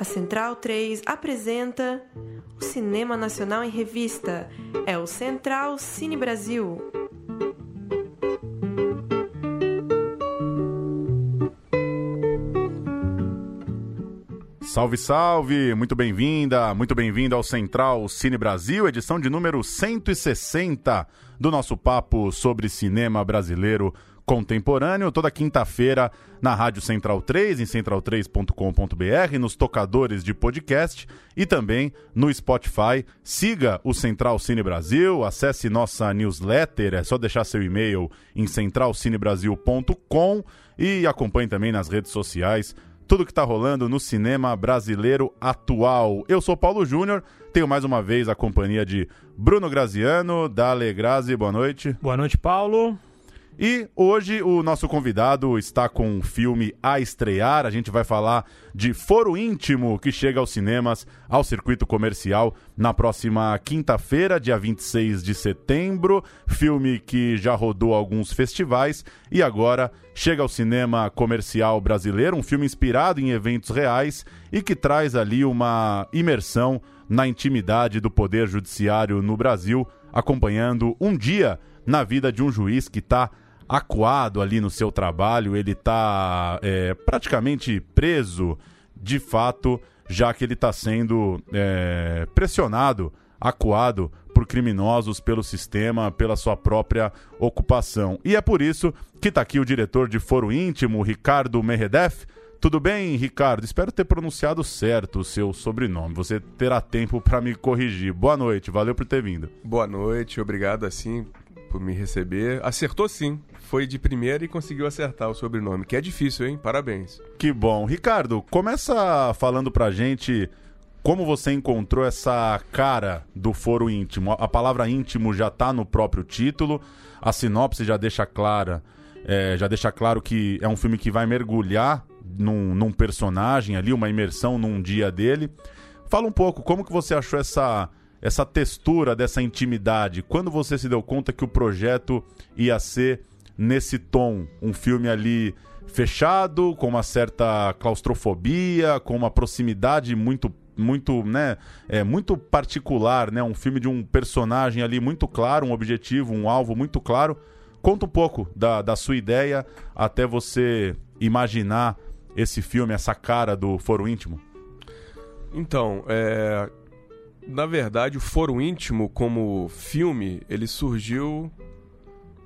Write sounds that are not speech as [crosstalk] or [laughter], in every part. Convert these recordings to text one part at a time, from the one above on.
A Central 3 apresenta o Cinema Nacional em Revista. É o Central Cine Brasil. Salve, salve! Muito bem-vinda, muito bem-vindo ao Central Cine Brasil, edição de número 160 do nosso papo sobre cinema brasileiro contemporâneo, toda quinta-feira na Rádio Central 3, em central3.com.br, nos tocadores de podcast e também no Spotify. Siga o Central Cine Brasil, acesse nossa newsletter, é só deixar seu e-mail em centralcinebrasil.com e acompanhe também nas redes sociais tudo que está rolando no cinema brasileiro atual. Eu sou Paulo Júnior, tenho mais uma vez a companhia de Bruno Graziano, Dale Grazi, boa noite. Boa noite, Paulo. E hoje o nosso convidado está com um filme a estrear. A gente vai falar de Foro Íntimo, que chega aos cinemas, ao circuito comercial, na próxima quinta-feira, dia 26 de setembro. Filme que já rodou alguns festivais e agora chega ao cinema comercial brasileiro. Um filme inspirado em eventos reais e que traz ali uma imersão na intimidade do Poder Judiciário no Brasil, acompanhando um dia na vida de um juiz que está acuado ali no seu trabalho, ele está é, praticamente preso, de fato, já que ele está sendo é, pressionado, acuado por criminosos, pelo sistema, pela sua própria ocupação. E é por isso que está aqui o diretor de Foro Íntimo, Ricardo Meredef. Tudo bem, Ricardo? Espero ter pronunciado certo o seu sobrenome. Você terá tempo para me corrigir. Boa noite, valeu por ter vindo. Boa noite, obrigado assim por me receber. Acertou sim. Foi de primeira e conseguiu acertar o sobrenome, que é difícil, hein? Parabéns. Que bom. Ricardo, começa falando pra gente como você encontrou essa cara do foro íntimo. A palavra íntimo já tá no próprio título, a sinopse já deixa clara, é, já deixa claro que é um filme que vai mergulhar num, num personagem ali, uma imersão num dia dele. Fala um pouco, como que você achou essa essa textura dessa intimidade? Quando você se deu conta que o projeto ia ser nesse tom, um filme ali fechado, com uma certa claustrofobia, com uma proximidade muito muito, né, é muito particular, né, um filme de um personagem ali muito claro, um objetivo, um alvo muito claro. Conta um pouco da, da sua ideia até você imaginar esse filme, essa cara do Foro Íntimo. Então, é, na verdade, o Foro Íntimo, como filme, ele surgiu.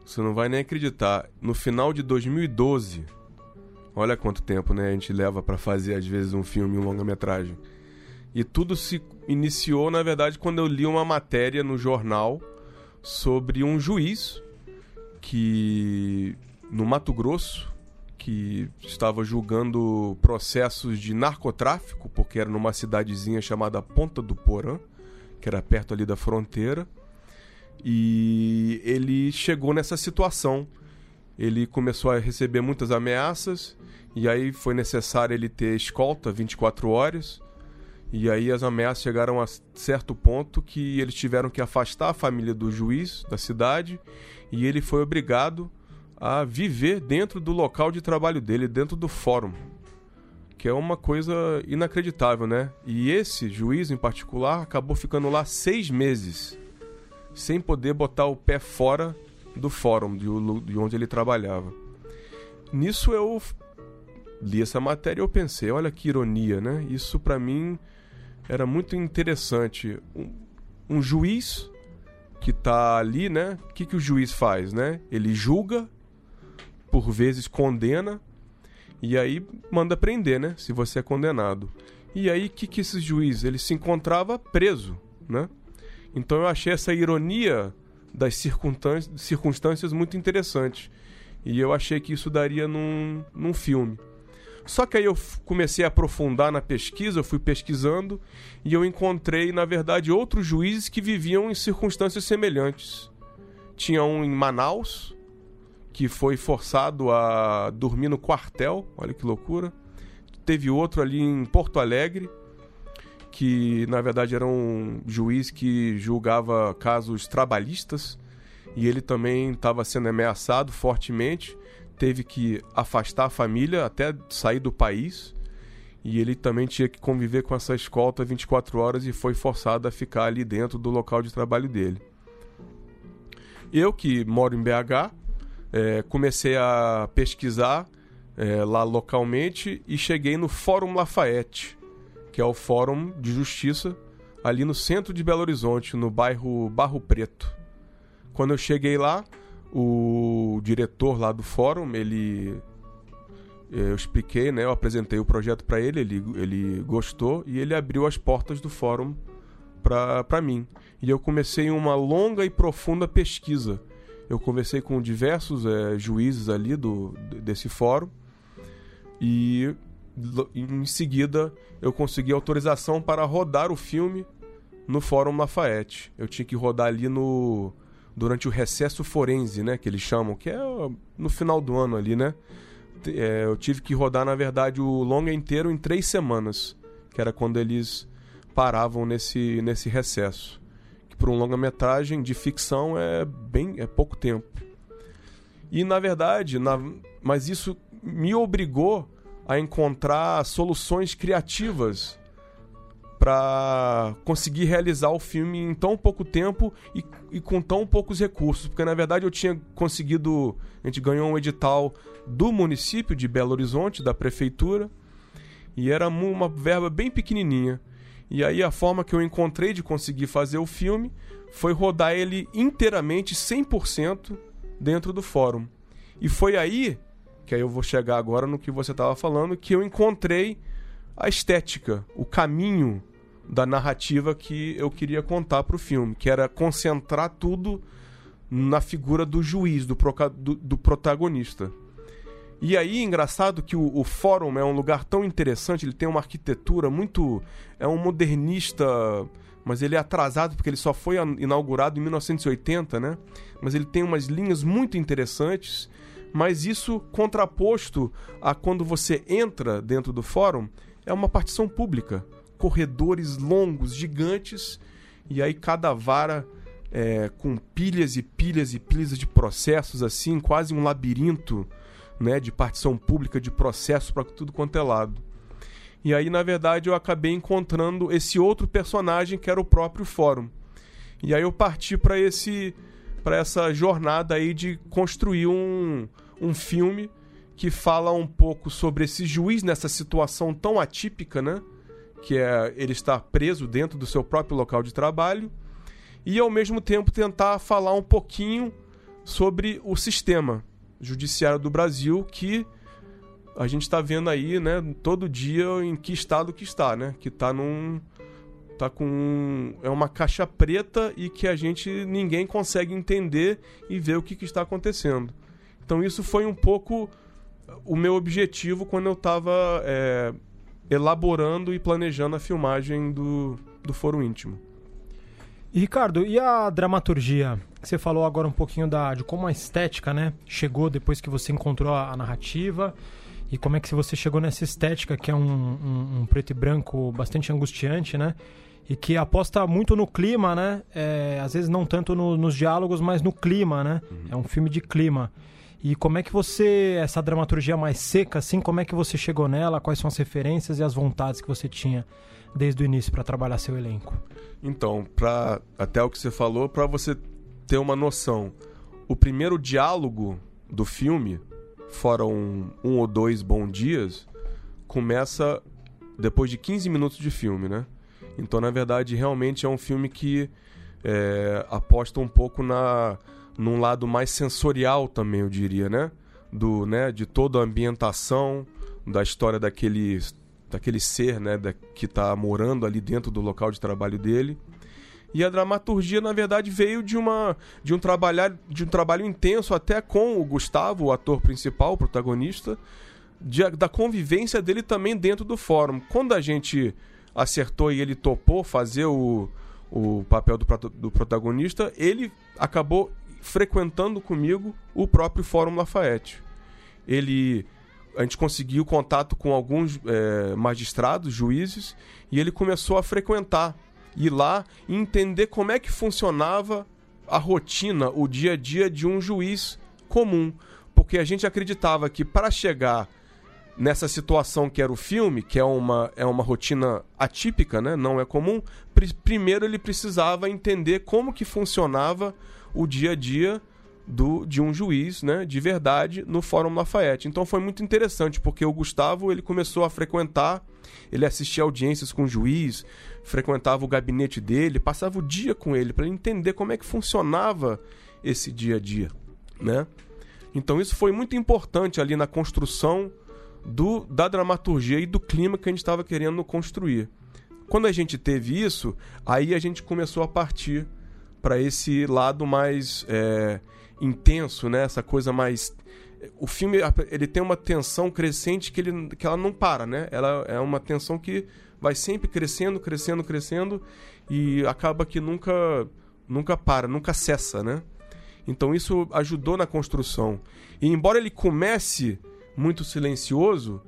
Você não vai nem acreditar. No final de 2012. Olha quanto tempo né, a gente leva para fazer, às vezes, um filme, um longa-metragem. E tudo se iniciou, na verdade, quando eu li uma matéria no jornal sobre um juiz que, no Mato Grosso, que estava julgando processos de narcotráfico, porque era numa cidadezinha chamada Ponta do Porã, que era perto ali da fronteira. E ele chegou nessa situação. Ele começou a receber muitas ameaças, e aí foi necessário ele ter escolta 24 horas. E aí as ameaças chegaram a certo ponto que eles tiveram que afastar a família do juiz da cidade, e ele foi obrigado a viver dentro do local de trabalho dele, dentro do fórum. Que é uma coisa inacreditável, né? E esse juiz em particular acabou ficando lá seis meses, sem poder botar o pé fora do fórum de onde ele trabalhava. Nisso eu li essa matéria e eu pensei, olha que ironia, né? Isso para mim era muito interessante. Um, um juiz que está ali, né? O que, que o juiz faz, né? Ele julga por vezes condena e aí manda prender, né? Se você é condenado. E aí que que esse juiz ele se encontrava preso, né? Então eu achei essa ironia das circunstâncias, circunstâncias muito interessante. E eu achei que isso daria num, num filme. Só que aí eu comecei a aprofundar na pesquisa, eu fui pesquisando e eu encontrei, na verdade, outros juízes que viviam em circunstâncias semelhantes. Tinha um em Manaus, que foi forçado a dormir no quartel, olha que loucura. Teve outro ali em Porto Alegre, que na verdade era um juiz que julgava casos trabalhistas e ele também estava sendo ameaçado fortemente, teve que afastar a família até sair do país. E ele também tinha que conviver com essa escolta 24 horas e foi forçado a ficar ali dentro do local de trabalho dele. Eu, que moro em BH, é, comecei a pesquisar é, lá localmente e cheguei no Fórum Lafayette, que é o Fórum de Justiça ali no centro de Belo Horizonte, no bairro Barro Preto. Quando eu cheguei lá, o diretor lá do fórum, ele é, eu expliquei, né, eu apresentei o projeto para ele, ele, ele gostou e ele abriu as portas do fórum para mim. E eu comecei uma longa e profunda pesquisa. Eu conversei com diversos é, juízes ali do, desse fórum e em seguida eu consegui autorização para rodar o filme no Fórum Lafayette. Eu tinha que rodar ali no durante o recesso forense, né, que eles chamam, que é no final do ano ali, né? É, eu tive que rodar, na verdade, o longa inteiro em três semanas, que era quando eles paravam nesse, nesse recesso. Que para um longa-metragem de ficção é bem é pouco tempo. E na verdade, na, mas isso me obrigou a encontrar soluções criativas para conseguir realizar o filme em tão pouco tempo e, e, com tão poucos recursos. Porque na verdade eu tinha conseguido. A gente ganhou um edital do município de Belo Horizonte, da prefeitura, e era uma verba bem pequenininha. E aí a forma que eu encontrei de conseguir fazer o filme foi rodar ele inteiramente, 100% dentro do fórum. E foi aí, que aí eu vou chegar agora no que você estava falando, que eu encontrei a estética, o caminho da narrativa que eu queria contar para o filme, que era concentrar tudo na figura do juiz, do, do, do protagonista. E aí, engraçado que o, o, fórum é um lugar tão interessante, ele tem uma arquitetura muito. É um modernista, mas ele é atrasado porque ele só foi inaugurado em 1980, né? Mas ele tem umas linhas muito interessantes, mas isso contraposto a quando você entra dentro do fórum, é uma partição pública corredores longos, gigantes, e aí cada vara é, com pilhas e pilhas e pilhas de processos, assim, quase um labirinto né, de partição pública, de processo para tudo quanto é lado. E aí, na verdade, eu acabei encontrando esse outro personagem que era o próprio fórum. E aí eu parti para esse para essa jornada aí de construir um, um filme que fala um pouco sobre esse juiz nessa situação tão atípica, né? que é ele estar preso dentro do seu próprio local de trabalho, e ao mesmo tempo tentar falar um pouquinho sobre o sistema judiciário do Brasil que a gente está vendo aí, né, todo dia em que estado que está, né, que está num tá com é uma caixa preta e que a gente ninguém consegue entender e ver o que, que está acontecendo. Então isso foi um pouco o meu objetivo quando eu estava é, elaborando e planejando a filmagem do, do Foro Íntimo. E Ricardo, e a dramaturgia? Você falou agora um pouquinho da, de como a estética né, chegou depois que você encontrou a, a narrativa e como é que você chegou nessa estética que é um, um, um preto e branco bastante angustiante, né? E que aposta muito no clima, né? É, às vezes não tanto no, nos diálogos, mas no clima, né? Uhum. É um filme de clima. E como é que você, essa dramaturgia mais seca, assim, como é que você chegou nela? Quais são as referências e as vontades que você tinha desde o início para trabalhar seu elenco? Então, para até o que você falou, para você ter uma noção, o primeiro diálogo do filme, fora um, um ou dois bons dias, começa depois de 15 minutos de filme, né? Então, na verdade, realmente é um filme que é, aposta um pouco na num lado mais sensorial também, eu diria, né? Do, né, de toda a ambientação, da história daquele, daquele ser, né, da, que está morando ali dentro do local de trabalho dele. E a dramaturgia, na verdade, veio de uma de um trabalhar de um trabalho intenso até com o Gustavo, o ator principal, o protagonista, de, da convivência dele também dentro do fórum. Quando a gente acertou e ele topou fazer o, o papel do, do protagonista, ele acabou frequentando comigo o próprio Fórum Lafayette. Ele a gente conseguiu contato com alguns é, magistrados, juízes, e ele começou a frequentar, ir lá e entender como é que funcionava a rotina, o dia a dia de um juiz comum. Porque a gente acreditava que para chegar nessa situação que era o filme, que é uma, é uma rotina atípica, né? não é comum, pr primeiro ele precisava entender como que funcionava o dia a dia do, de um juiz né, de verdade no Fórum Lafayette. Então foi muito interessante, porque o Gustavo ele começou a frequentar, ele assistia audiências com o juiz, frequentava o gabinete dele, passava o dia com ele para entender como é que funcionava esse dia a dia. Né? Então isso foi muito importante ali na construção do, da dramaturgia e do clima que a gente estava querendo construir. Quando a gente teve isso, aí a gente começou a partir para esse lado mais é, intenso, né? Essa coisa mais o filme ele tem uma tensão crescente que, ele, que ela não para, né? Ela é uma tensão que vai sempre crescendo, crescendo, crescendo e acaba que nunca nunca para, nunca cessa, né? Então isso ajudou na construção. E embora ele comece muito silencioso,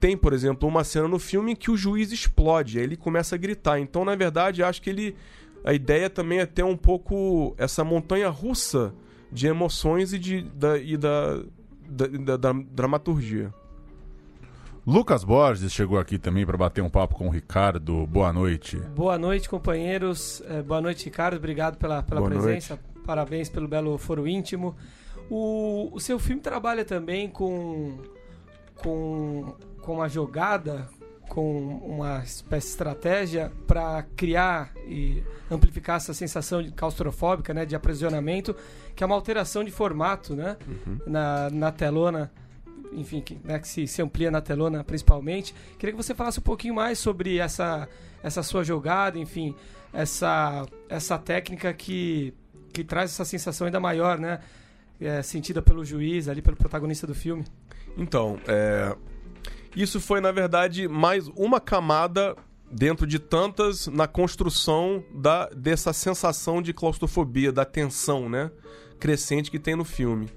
tem, por exemplo, uma cena no filme em que o juiz explode, aí ele começa a gritar. Então, na verdade, acho que ele a ideia também é ter um pouco essa montanha russa de emoções e, de, da, e da, da, da, da dramaturgia. Lucas Borges chegou aqui também para bater um papo com o Ricardo. Boa noite. Boa noite, companheiros. É, boa noite, Ricardo. Obrigado pela, pela presença. Noite. Parabéns pelo belo foro íntimo. O, o seu filme trabalha também com, com, com uma jogada, com uma espécie de estratégia para criar e amplificar essa sensação de claustrofóbica, né, de aprisionamento, que é uma alteração de formato, né, uhum. na, na telona, enfim, que, né, que se, se amplia na telona principalmente. Queria que você falasse um pouquinho mais sobre essa, essa sua jogada, enfim, essa, essa técnica que, que traz essa sensação ainda maior, né, é, sentida pelo juiz, ali pelo protagonista do filme. Então, é, isso foi, na verdade, mais uma camada dentro de tantas na construção da, dessa sensação de claustrofobia, da tensão né, crescente que tem no filme.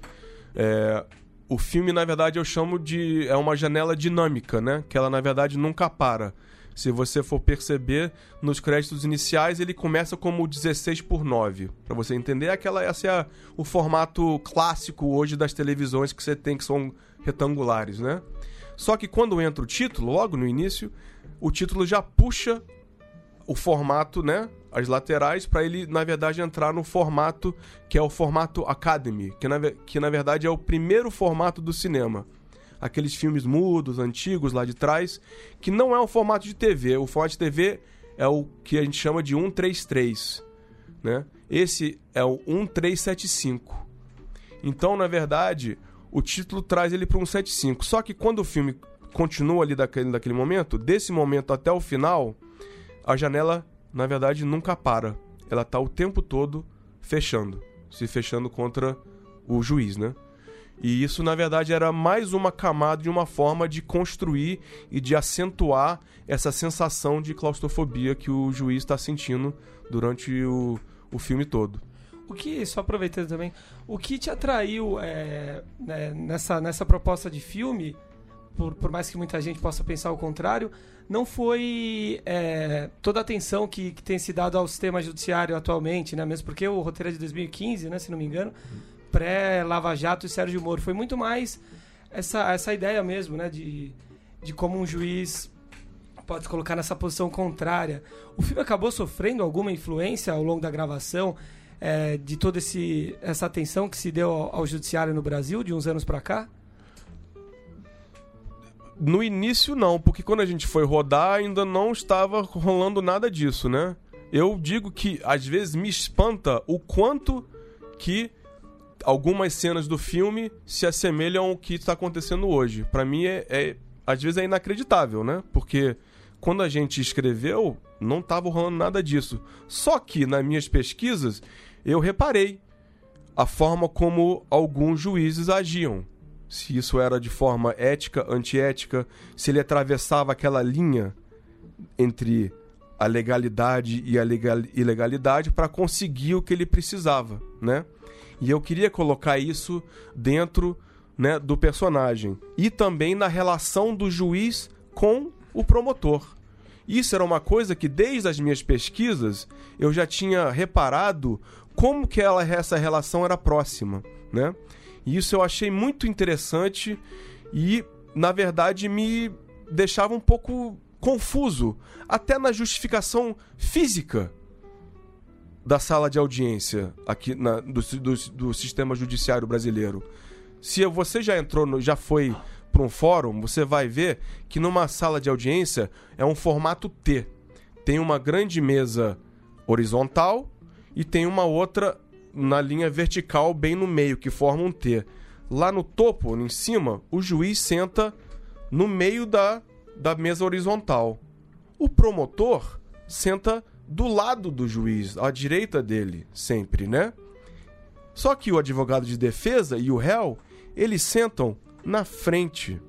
É, o filme, na verdade, eu chamo de. É uma janela dinâmica, né? Que ela, na verdade, nunca para. Se você for perceber, nos créditos iniciais ele começa como 16 por 9. Para você entender, aquela, esse é o formato clássico hoje das televisões que você tem, que são retangulares, né? Só que quando entra o título, logo no início, o título já puxa o formato, né? As laterais, para ele, na verdade, entrar no formato que é o formato Academy, que na, que na verdade é o primeiro formato do cinema. Aqueles filmes mudos, antigos lá de trás, que não é um formato de TV. O formato de TV é o que a gente chama de 133. Né? Esse é o 1375. Então, na verdade, o título traz ele para um 75. Só que quando o filme continua ali daquele, daquele momento, desse momento até o final, a janela, na verdade, nunca para. Ela está o tempo todo fechando, se fechando contra o juiz, né? E isso, na verdade, era mais uma camada de uma forma de construir e de acentuar essa sensação de claustrofobia que o juiz está sentindo durante o, o filme todo. O que, só aproveitando também, o que te atraiu é, né, nessa, nessa proposta de filme, por, por mais que muita gente possa pensar o contrário, não foi é, toda a atenção que, que tem se dado ao sistema judiciário atualmente, né? Mesmo porque o roteiro é de 2015, né, se não me engano, pré-Lava Jato e Sérgio Moro. Foi muito mais essa, essa ideia mesmo, né? De, de como um juiz pode colocar nessa posição contrária. O filme acabou sofrendo alguma influência ao longo da gravação é, de toda esse, essa atenção que se deu ao, ao judiciário no Brasil de uns anos para cá? No início não, porque quando a gente foi rodar ainda não estava rolando nada disso, né? Eu digo que às vezes me espanta o quanto que algumas cenas do filme se assemelham ao que está acontecendo hoje. Para mim é, é, às vezes é inacreditável, né? Porque quando a gente escreveu não estava rolando nada disso. Só que nas minhas pesquisas eu reparei a forma como alguns juízes agiam. Se isso era de forma ética, antiética, se ele atravessava aquela linha entre a legalidade e a legal, ilegalidade para conseguir o que ele precisava, né? E eu queria colocar isso dentro né, do personagem e também na relação do juiz com o promotor. Isso era uma coisa que desde as minhas pesquisas eu já tinha reparado como que ela, essa relação era próxima, né? E isso eu achei muito interessante e na verdade, me deixava um pouco confuso, até na justificação física da sala de audiência aqui na, do, do, do sistema judiciário brasileiro. Se você já entrou, no, já foi para um fórum, você vai ver que numa sala de audiência é um formato T. Tem uma grande mesa horizontal e tem uma outra na linha vertical bem no meio, que forma um T. Lá no topo, em cima, o juiz senta no meio da, da mesa horizontal. O promotor senta do lado do juiz, à direita dele, sempre, né? Só que o advogado de defesa e o réu, eles sentam na frente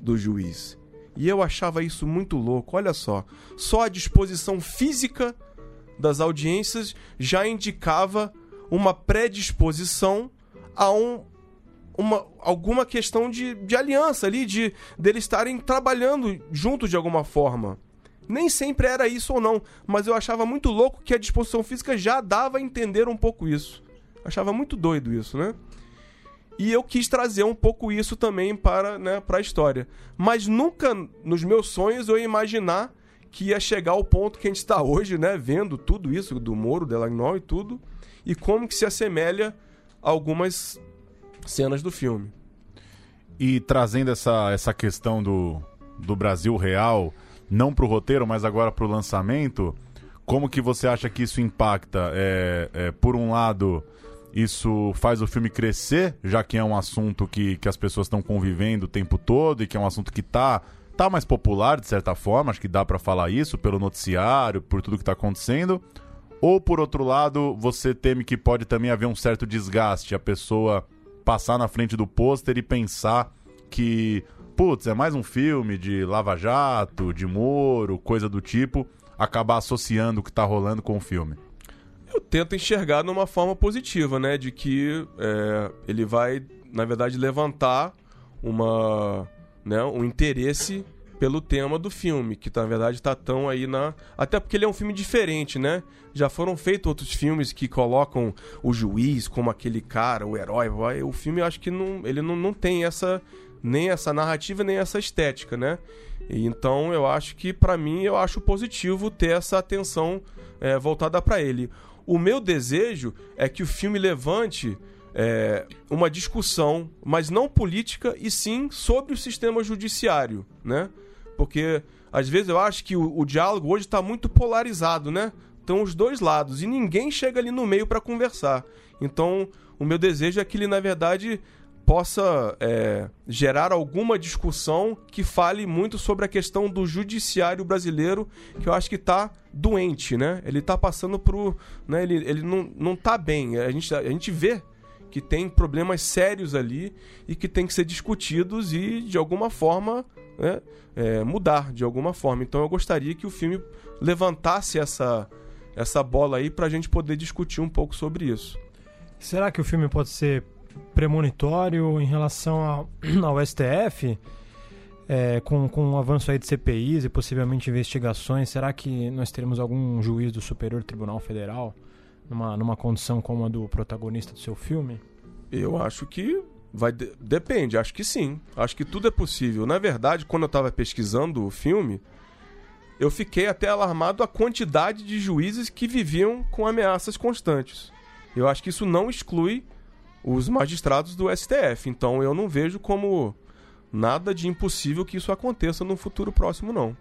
do juiz. E eu achava isso muito louco. Olha só, só a disposição física das audiências já indicava uma predisposição a um, uma, alguma questão de, de aliança ali, de deles estarem trabalhando junto de alguma forma. Nem sempre era isso ou não, mas eu achava muito louco que a disposição física já dava a entender um pouco isso. Achava muito doido isso, né? E eu quis trazer um pouco isso também para, né, para a história. Mas nunca nos meus sonhos eu ia imaginar que ia chegar ao ponto que a gente está hoje, né, vendo tudo isso do Moro, Delagnol e tudo, e como que se assemelha a algumas cenas do filme. E trazendo essa, essa questão do, do Brasil real, não para o roteiro, mas agora para o lançamento, como que você acha que isso impacta? É, é, por um lado, isso faz o filme crescer, já que é um assunto que, que as pessoas estão convivendo o tempo todo e que é um assunto que está tá mais popular, de certa forma, acho que dá para falar isso, pelo noticiário, por tudo que está acontecendo. Ou, por outro lado, você teme que pode também haver um certo desgaste, a pessoa passar na frente do pôster e pensar que putz, é mais um filme de Lava Jato, de Moro, coisa do tipo, acabar associando o que tá rolando com o filme? Eu tento enxergar numa forma positiva, né? De que é, ele vai, na verdade, levantar uma, né, um interesse pelo tema do filme, que na verdade está tão aí na. Até porque ele é um filme diferente, né? Já foram feitos outros filmes que colocam o juiz como aquele cara, o herói. O filme eu acho que não, ele não, não tem essa nem essa narrativa, nem essa estética, né? Então eu acho que, para mim, eu acho positivo ter essa atenção é, voltada para ele. O meu desejo é que o filme levante é, uma discussão, mas não política, e sim sobre o sistema judiciário, né? Porque às vezes eu acho que o, o diálogo hoje está muito polarizado, né? Estão os dois lados e ninguém chega ali no meio para conversar. Então, o meu desejo é que ele, na verdade, possa é, gerar alguma discussão que fale muito sobre a questão do judiciário brasileiro, que eu acho que está doente, né? Ele está passando por. Né, ele ele não, não tá bem. A gente, a gente vê que tem problemas sérios ali e que tem que ser discutidos e, de alguma forma, né, é, mudar de alguma forma. Então eu gostaria que o filme levantasse essa, essa bola aí para a gente poder discutir um pouco sobre isso. Será que o filme pode ser premonitório em relação ao, [clears throat] ao STF, é, com, com o avanço aí de CPIs e possivelmente investigações, será que nós teremos algum juiz do Superior Tribunal Federal numa, numa condição como a do protagonista do seu filme? Eu acho que vai de... depende, acho que sim. Acho que tudo é possível. Na verdade, quando eu estava pesquisando o filme, eu fiquei até alarmado a quantidade de juízes que viviam com ameaças constantes. Eu acho que isso não exclui os magistrados do STF. Então eu não vejo como nada de impossível que isso aconteça no futuro próximo, não.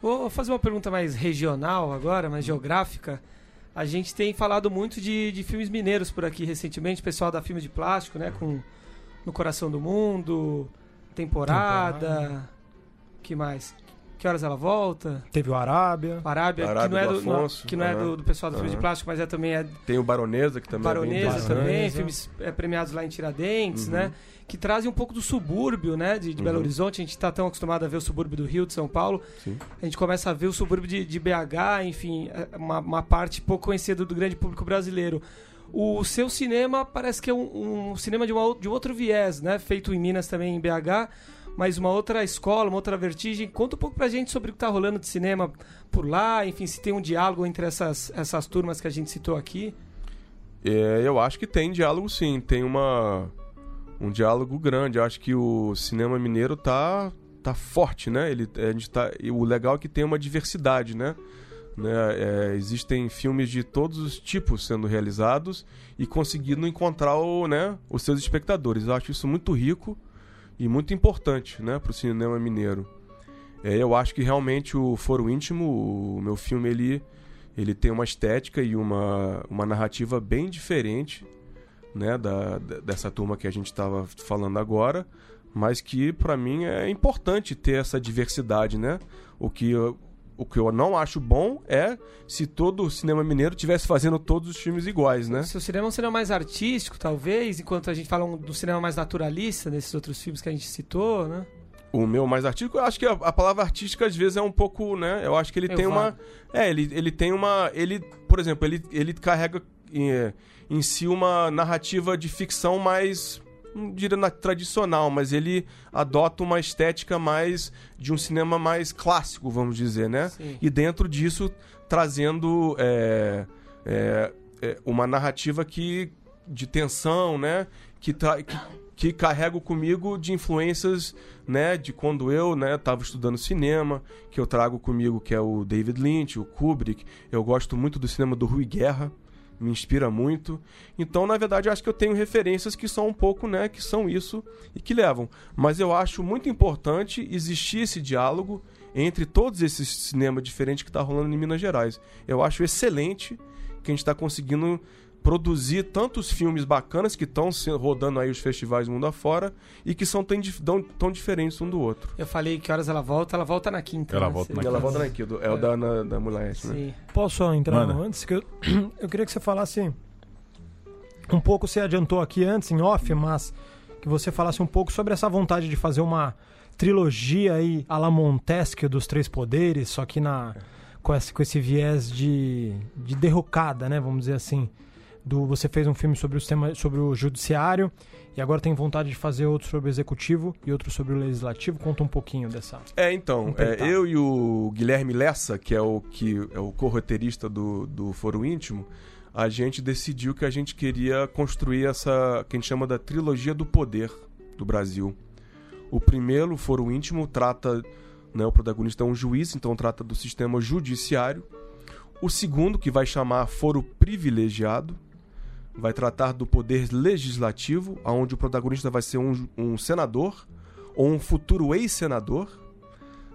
Vou fazer uma pergunta mais regional agora, mais geográfica. A gente tem falado muito de, de filmes mineiros por aqui recentemente, pessoal da Filme de Plástico, né? Com No Coração do Mundo, Temporada. temporada. que mais? Que horas ela volta? Teve o Arábia. O Arábia, Arábia que não é, do, Afonso, que não é do, do pessoal do uhum. Filme de Plástico, mas é também é... Tem o Baronesa, que também Baronesa é também, filmes é, premiados lá em Tiradentes, uhum. né? Que trazem um pouco do subúrbio, né? De, de Belo uhum. Horizonte. A gente está tão acostumado a ver o subúrbio do Rio, de São Paulo. Sim. A gente começa a ver o subúrbio de, de BH, enfim, é uma, uma parte pouco conhecida do grande público brasileiro. O seu cinema parece que é um, um cinema de, uma, de um outro viés, né? Feito em Minas também, em BH mas uma outra escola, uma outra vertigem. Conta um pouco pra gente sobre o que está rolando de cinema por lá, enfim, se tem um diálogo entre essas, essas turmas que a gente citou aqui. É, eu acho que tem diálogo sim, tem uma um diálogo grande. Eu acho que o cinema mineiro tá tá forte, né? Ele, a gente tá, o legal é que tem uma diversidade, né? né? É, existem filmes de todos os tipos sendo realizados e conseguindo encontrar o, né, os seus espectadores. Eu acho isso muito rico e muito importante né, para o cinema mineiro. É, eu acho que realmente o Foro Íntimo, o meu filme, ele, ele tem uma estética e uma, uma narrativa bem diferente né, da, dessa turma que a gente estava falando agora, mas que para mim é importante ter essa diversidade, né? O que eu, o que eu não acho bom é se todo o cinema mineiro tivesse fazendo todos os filmes iguais, né? Se o cinema é um cinema mais artístico, talvez, enquanto a gente fala do cinema mais naturalista, nesses outros filmes que a gente citou, né? O meu mais artístico, eu acho que a, a palavra artística às vezes é um pouco, né? Eu acho que ele tem uma. É, ele, ele tem uma. Ele, por exemplo, ele, ele carrega em, em si uma narrativa de ficção mais não diria tradicional, mas ele adota uma estética mais de um cinema mais clássico, vamos dizer, né? Sim. E dentro disso trazendo é, é, é, uma narrativa que de tensão, né? Que, que, que carrego comigo de influências, né? De quando eu, né? Estava estudando cinema, que eu trago comigo que é o David Lynch, o Kubrick. Eu gosto muito do cinema do Rui Guerra me inspira muito. Então, na verdade, eu acho que eu tenho referências que são um pouco, né, que são isso e que levam. Mas eu acho muito importante existir esse diálogo entre todos esses cinemas diferentes que está rolando em Minas Gerais. Eu acho excelente que a gente está conseguindo produzir tantos filmes bacanas que estão rodando aí os festivais mundo afora e que são tão, tão, tão, diferentes um do outro. Eu falei que horas ela volta, ela volta na quinta. Ela né? volta na quinta. Ela volta na quinta, é, é. o da, na, da Mulher, né? Posso entrar antes? Que eu, [clears throat] eu queria que você falasse um pouco, você adiantou aqui antes, em off, mas que você falasse um pouco sobre essa vontade de fazer uma trilogia aí à la Montesquieu dos Três Poderes, só que na, com, esse, com esse viés de, de derrocada, né, vamos dizer assim do você fez um filme sobre o sistema, sobre o judiciário e agora tem vontade de fazer outro sobre o executivo e outro sobre o legislativo. Conta um pouquinho dessa. É, então, é, eu e o Guilherme Lessa, que é o que é o co-roteirista do, do Foro Íntimo, a gente decidiu que a gente queria construir essa que a gente chama da trilogia do poder do Brasil. O primeiro, o Foro Íntimo, trata, né, o protagonista é um juiz, então trata do sistema judiciário. O segundo, que vai chamar Foro Privilegiado, vai tratar do poder legislativo, onde o protagonista vai ser um, um senador ou um futuro ex-senador,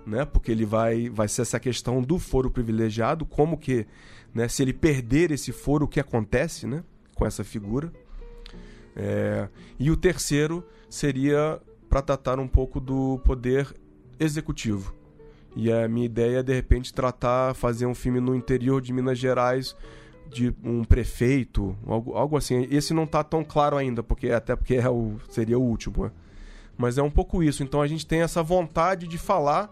né? Porque ele vai, vai ser essa questão do foro privilegiado, como que, né? Se ele perder esse foro, o que acontece, né? Com essa figura. É... E o terceiro seria para tratar um pouco do poder executivo. E a minha ideia é, de repente, tratar, fazer um filme no interior de Minas Gerais de um prefeito, algo, algo assim. Esse não está tão claro ainda, porque até porque é o, seria o último. Né? Mas é um pouco isso. Então a gente tem essa vontade de falar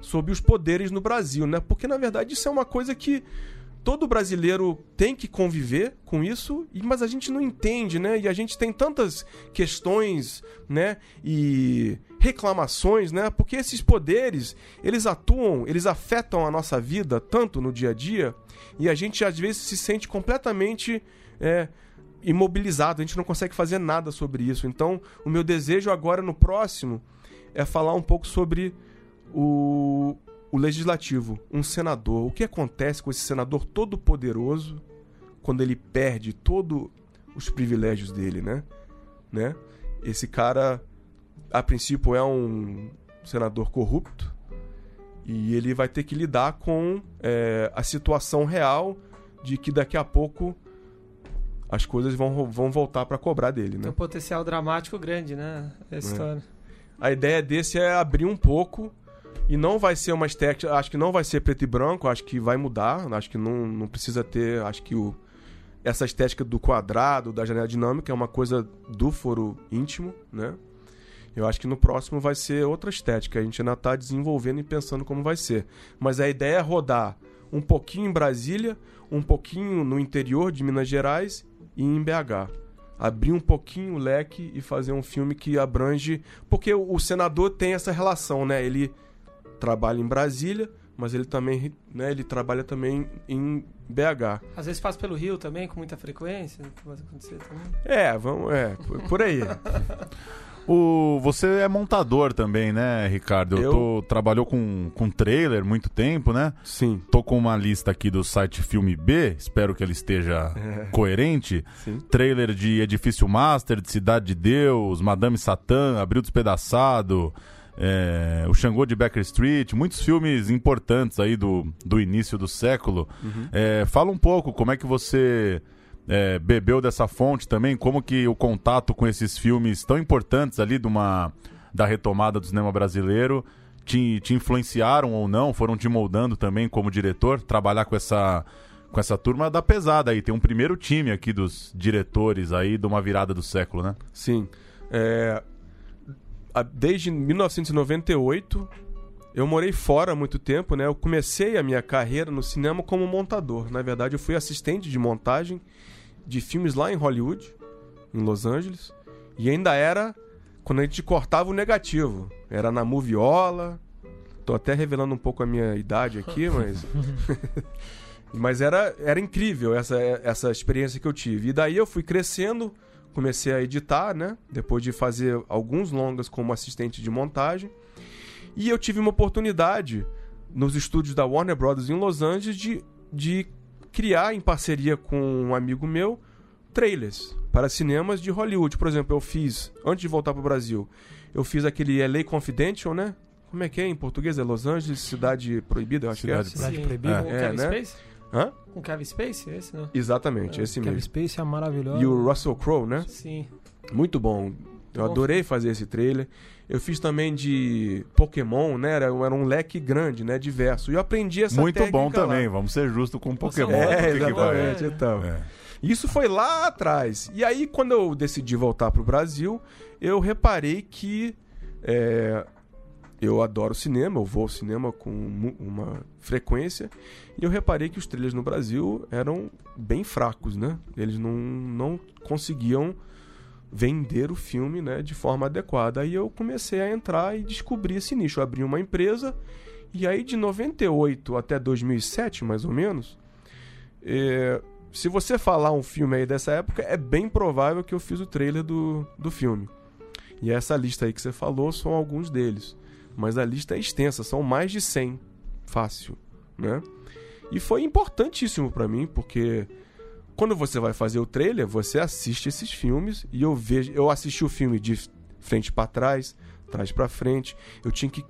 sobre os poderes no Brasil, né? Porque na verdade isso é uma coisa que todo brasileiro tem que conviver com isso, mas a gente não entende, né? E a gente tem tantas questões, né? E reclamações, né? Porque esses poderes, eles atuam, eles afetam a nossa vida tanto no dia a dia, e a gente às vezes se sente completamente é, imobilizado, a gente não consegue fazer nada sobre isso. Então, o meu desejo agora no próximo é falar um pouco sobre o, o legislativo, um senador. O que acontece com esse senador todo poderoso quando ele perde todos os privilégios dele, né? né? Esse cara, a princípio, é um senador corrupto e ele vai ter que lidar com é, a situação real de que daqui a pouco as coisas vão, vão voltar para cobrar dele, né? Tem um potencial dramático grande, né? Essa é. história. A ideia desse é abrir um pouco e não vai ser uma estética, acho que não vai ser preto e branco, acho que vai mudar, acho que não, não precisa ter, acho que o, essa estética do quadrado, da janela dinâmica é uma coisa do foro íntimo, né? Eu acho que no próximo vai ser outra estética, a gente ainda está desenvolvendo e pensando como vai ser. Mas a ideia é rodar um pouquinho em Brasília, um pouquinho no interior de Minas Gerais e em BH abrir um pouquinho o leque e fazer um filme que abrange. Porque o, senador tem essa relação, né? Ele trabalha em Brasília, mas ele também, né, ele trabalha também em BH. Às vezes passa pelo Rio também, com muita frequência, pode acontecer também. É, vamos, é, por aí. [laughs] O, você é montador também, né, Ricardo? Eu, tô, trabalhou com, com trailer muito tempo, né? Sim, Tô com uma lista aqui do site Filme B, espero que ele esteja coerente. sim. Trailer de Edifício Master, de Cidade de Deus, Madame Satã, Abril Despedaçado, é, o Xangô de Becker Street, muitos filmes importantes aí do, do início do século. É, fala um pouco como é que você é, bebeu dessa fonte também, como que o contato com esses filmes tão importantes ali de uma, da retomada do cinema brasileiro te, te influenciaram ou não, foram te moldando também como diretor, trabalhar com essa com essa turma da pesada aí. Tem um primeiro time aqui dos diretores aí de uma virada do século, né? Sim. É, desde 1998, eu morei fora há muito tempo, né? Eu comecei a minha carreira no cinema como montador. Na verdade, eu fui assistente de montagem de filmes lá em Hollywood, em Los Angeles. E ainda era quando a gente cortava o negativo. Era na Moviola. Tô até revelando um pouco a minha idade aqui, [laughs] mas... [laughs] Mas era, era incrível essa, essa experiência que eu tive. E daí eu fui crescendo, comecei a editar, né? Depois de fazer alguns longas como assistente de montagem. E eu tive uma oportunidade nos estúdios da Warner Brothers em Los Angeles de, de criar em parceria com um amigo meu trailers para cinemas de Hollywood. Por exemplo, eu fiz, antes de voltar para o Brasil, eu fiz aquele LA Confidential, né? Como é que é em português? É Los Angeles, Cidade Proibida, eu acho Cidade que é. Cidade. Proibida. Com É, Kevin né? Space? Hã? Com Kevin Space, esse, né? Exatamente, esse Kevin mesmo. Space é maravilhoso. E o Russell Crowe, né? Sim. Muito bom. Eu adorei fazer esse trailer. Eu fiz também de Pokémon, né? Era, era um leque grande, né? Diverso. E eu aprendi essa Muito bom técnica lá. também, vamos ser justos com o Pokémon. É, O vai- exatamente. Então. É. Isso foi lá atrás. E aí, quando eu decidi voltar pro Brasil, eu reparei que é, eu adoro cinema, eu vou ao cinema com uma frequência, e eu reparei que os trailers no Brasil eram bem fracos, né? Eles não, não conseguiam vender o filme né, de forma adequada. Aí eu comecei a entrar e descobri esse nicho. Eu abri uma empresa, e aí de 98 até 2007, mais ou menos, é, se você falar um filme aí dessa época, é bem provável que eu fiz o trailer do, do filme. E essa lista aí que você falou são alguns deles. Mas a lista é extensa, são mais de 100. Fácil, né? E foi importantíssimo pra mim, porque quando você vai fazer o trailer, você assiste esses filmes e eu vejo, eu assisti o filme de frente pra trás, trás pra frente. Eu tinha que,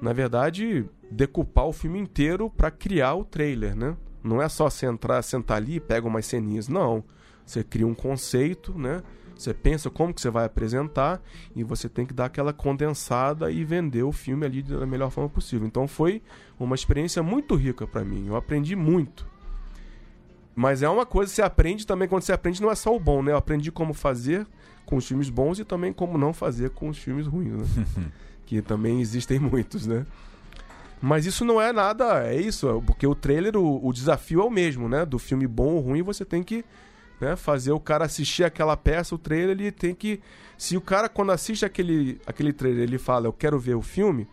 na verdade, decupar o filme inteiro pra criar o trailer, né? Não é só você entrar, sentar ali e pega umas ceninhas, não. Você cria um conceito, né? Você pensa como que você vai apresentar e você tem que dar aquela condensada e vender o filme ali da melhor forma possível. Então foi uma experiência muito rica pra mim. Eu aprendi muito. Mas é uma coisa que você aprende também quando você aprende não é só o bom, né? Eu aprendi como fazer com os filmes bons e também como não fazer com os filmes ruins, né? [laughs] que também existem muitos, né? Mas isso não é nada, é isso, porque o trailer, o, o desafio é o mesmo, né? Do filme bom ou ruim, você tem que né, fazer o cara assistir aquela peça, o trailer, ele tem que. Se o cara, quando assiste aquele, aquele trailer, ele fala, eu quero ver o filme,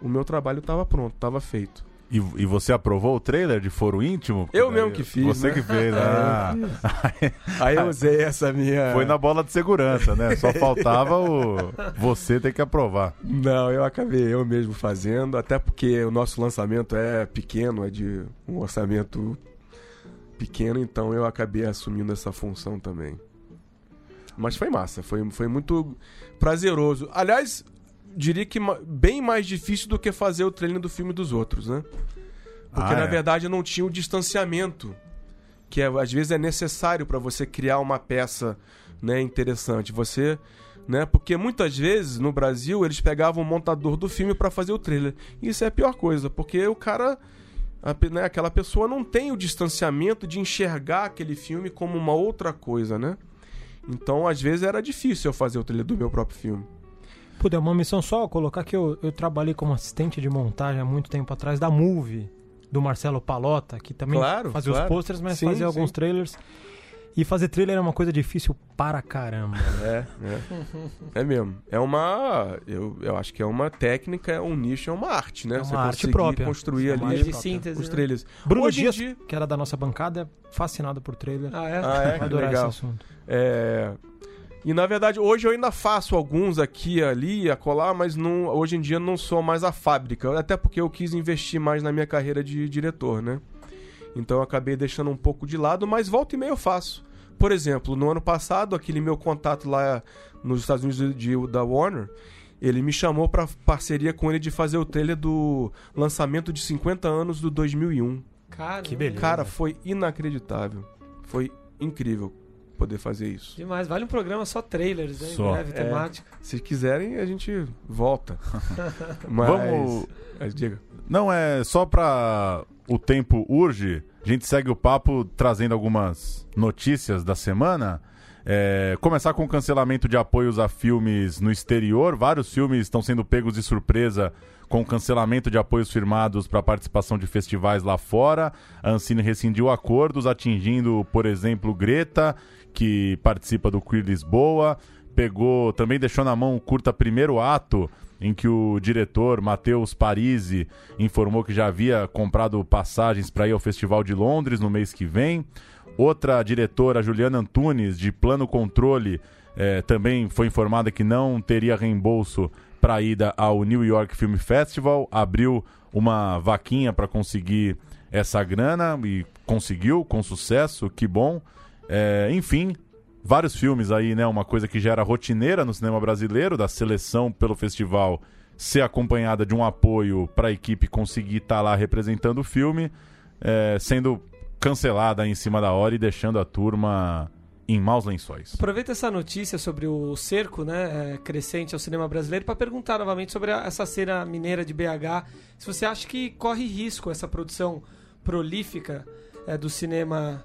o meu trabalho estava pronto, estava feito. E, e você aprovou o trailer de Foro Íntimo? Eu mesmo que fiz, Você né? que fez, ah. [laughs] Aí eu usei essa minha. Foi na bola de segurança, né? Só faltava o [laughs] você ter que aprovar. Não, eu acabei eu mesmo fazendo, até porque o nosso lançamento é pequeno, é de um orçamento pequeno, então eu acabei assumindo essa função também. Mas foi massa, foi, foi muito prazeroso. Aliás, diria que bem mais difícil do que fazer o treino do filme dos outros, né? Porque Ah, na é. verdade eu não tinha o distanciamento que é- às vezes é necessário para você criar uma peça, né, interessante. Você, né, porque muitas vezes no Brasil eles pegavam o montador do filme para fazer o trailer. E isso é a pior coisa, porque o cara, a né, aquela pessoa não tem o distanciamento de enxergar aquele filme como uma outra coisa, né? Então, às vezes era difícil eu fazer o trailer do meu próprio filme. Puta, é uma missão só colocar que eu, eu trabalhei como assistente de montagem há muito tempo atrás da Movie, do Marcelo Palota, que também Claro, fazia claro. os posters, mas Sim, fazia alguns sim. trailers. E fazer trailer é uma coisa difícil para caramba. [laughs] É, é. É mesmo. É uma. Eu, eu acho que é uma técnica, é um nicho, é uma arte, né? É uma Você arte própria. construir É uma ali arte de própria. síntese. os né? trailers. Bruno Hoje Dias, dia- que era da nossa bancada, é fascinado por trailer. Ah, é? Ah, é? Esse assunto. É, E na verdade, hoje eu ainda faço alguns aqui e ali, a colar, mas não, hoje em dia não sou mais a fábrica. Até porque eu quis investir mais na minha carreira de diretor, né? Então eu acabei deixando um pouco de lado, mas volta e meia eu faço. Por exemplo, no ano passado, aquele meu contato lá nos Estados Unidos de- de- da Warner, ele me chamou pra parceria com ele de fazer o trailer do lançamento de 50 anos do 2001. Cara, Que beleza. Cara, foi inacreditável. Foi incrível poder fazer isso. Demais. Vale um programa só trailers, né? Em Só. breve, É. temática. Se quiserem, a gente volta. [laughs] Mas... Vamos- Mas diga. Não, é só pra o tempo urge, a gente segue o papo trazendo algumas notícias da semana. É, começar com o cancelamento de apoios a filmes no exterior. Vários filmes estão sendo pegos de surpresa com o cancelamento de apoios firmados para participação de festivais lá fora. A Ancine rescindiu acordos, atingindo, por exemplo, Greta, que participa do Queer Lisboa. Pegou, também deixou na mão o curta Primeiro Ato, em que o diretor Matheus Parisi informou que já havia comprado passagens para ir ao Festival de Londres no mês que vem. Outra diretora, Juliana Antunes, de Plano Controle, eh, também foi informada que não teria reembolso para a ida ao New York Film Festival. Abriu uma vaquinha para conseguir essa grana e conseguiu com sucesso, que bom. Eh, enfim, vários filmes aí, né? Uma coisa que já era rotineira no cinema brasileiro, da seleção pelo festival ser acompanhada de um apoio para a equipe conseguir estar lá representando o filme, eh, sendo cancelada em cima da hora e deixando a turma em maus lençóis. Aproveita essa notícia sobre o cerco né, é, crescente ao cinema brasileiro para perguntar novamente sobre essa cena mineira de BH. Se você acha que corre risco essa produção prolífica é, do cinema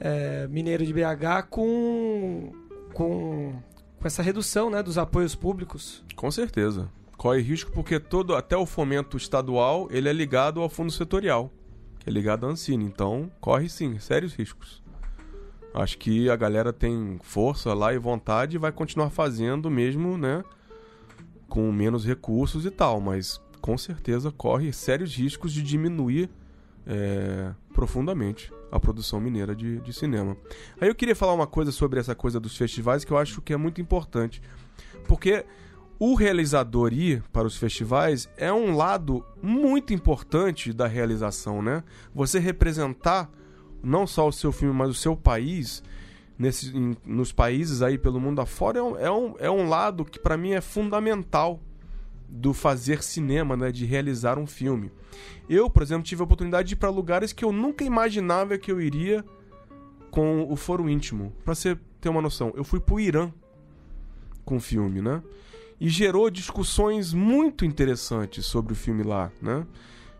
é, mineiro de BH com, com, com essa redução né, dos apoios públicos. Com certeza. Corre risco porque todo, até o fomento estadual, ele é ligado ao fundo setorial, que é ligado à Ancine. Então, corre sim, sérios riscos. Acho que a galera tem força lá e vontade e vai continuar fazendo mesmo, né? Com menos recursos e tal, mas com certeza corre sérios riscos de diminuir é, profundamente a produção mineira de, de cinema. Aí eu queria falar uma coisa sobre essa coisa dos festivais que eu acho que é muito importante. Porque o realizador ir para os festivais é um lado muito importante da realização, né? Você representar não só o seu filme, mas o seu país nesse, nos países aí pelo mundo afora é um, é um, é um lado que para mim é fundamental do fazer cinema, né? De realizar um filme. Eu, por exemplo, tive a oportunidade de ir para lugares que eu nunca imaginava que eu iria com o foro íntimo. Pra você ter uma noção, eu fui pro Irã com o filme, né? E gerou discussões muito interessantes sobre o filme lá, né?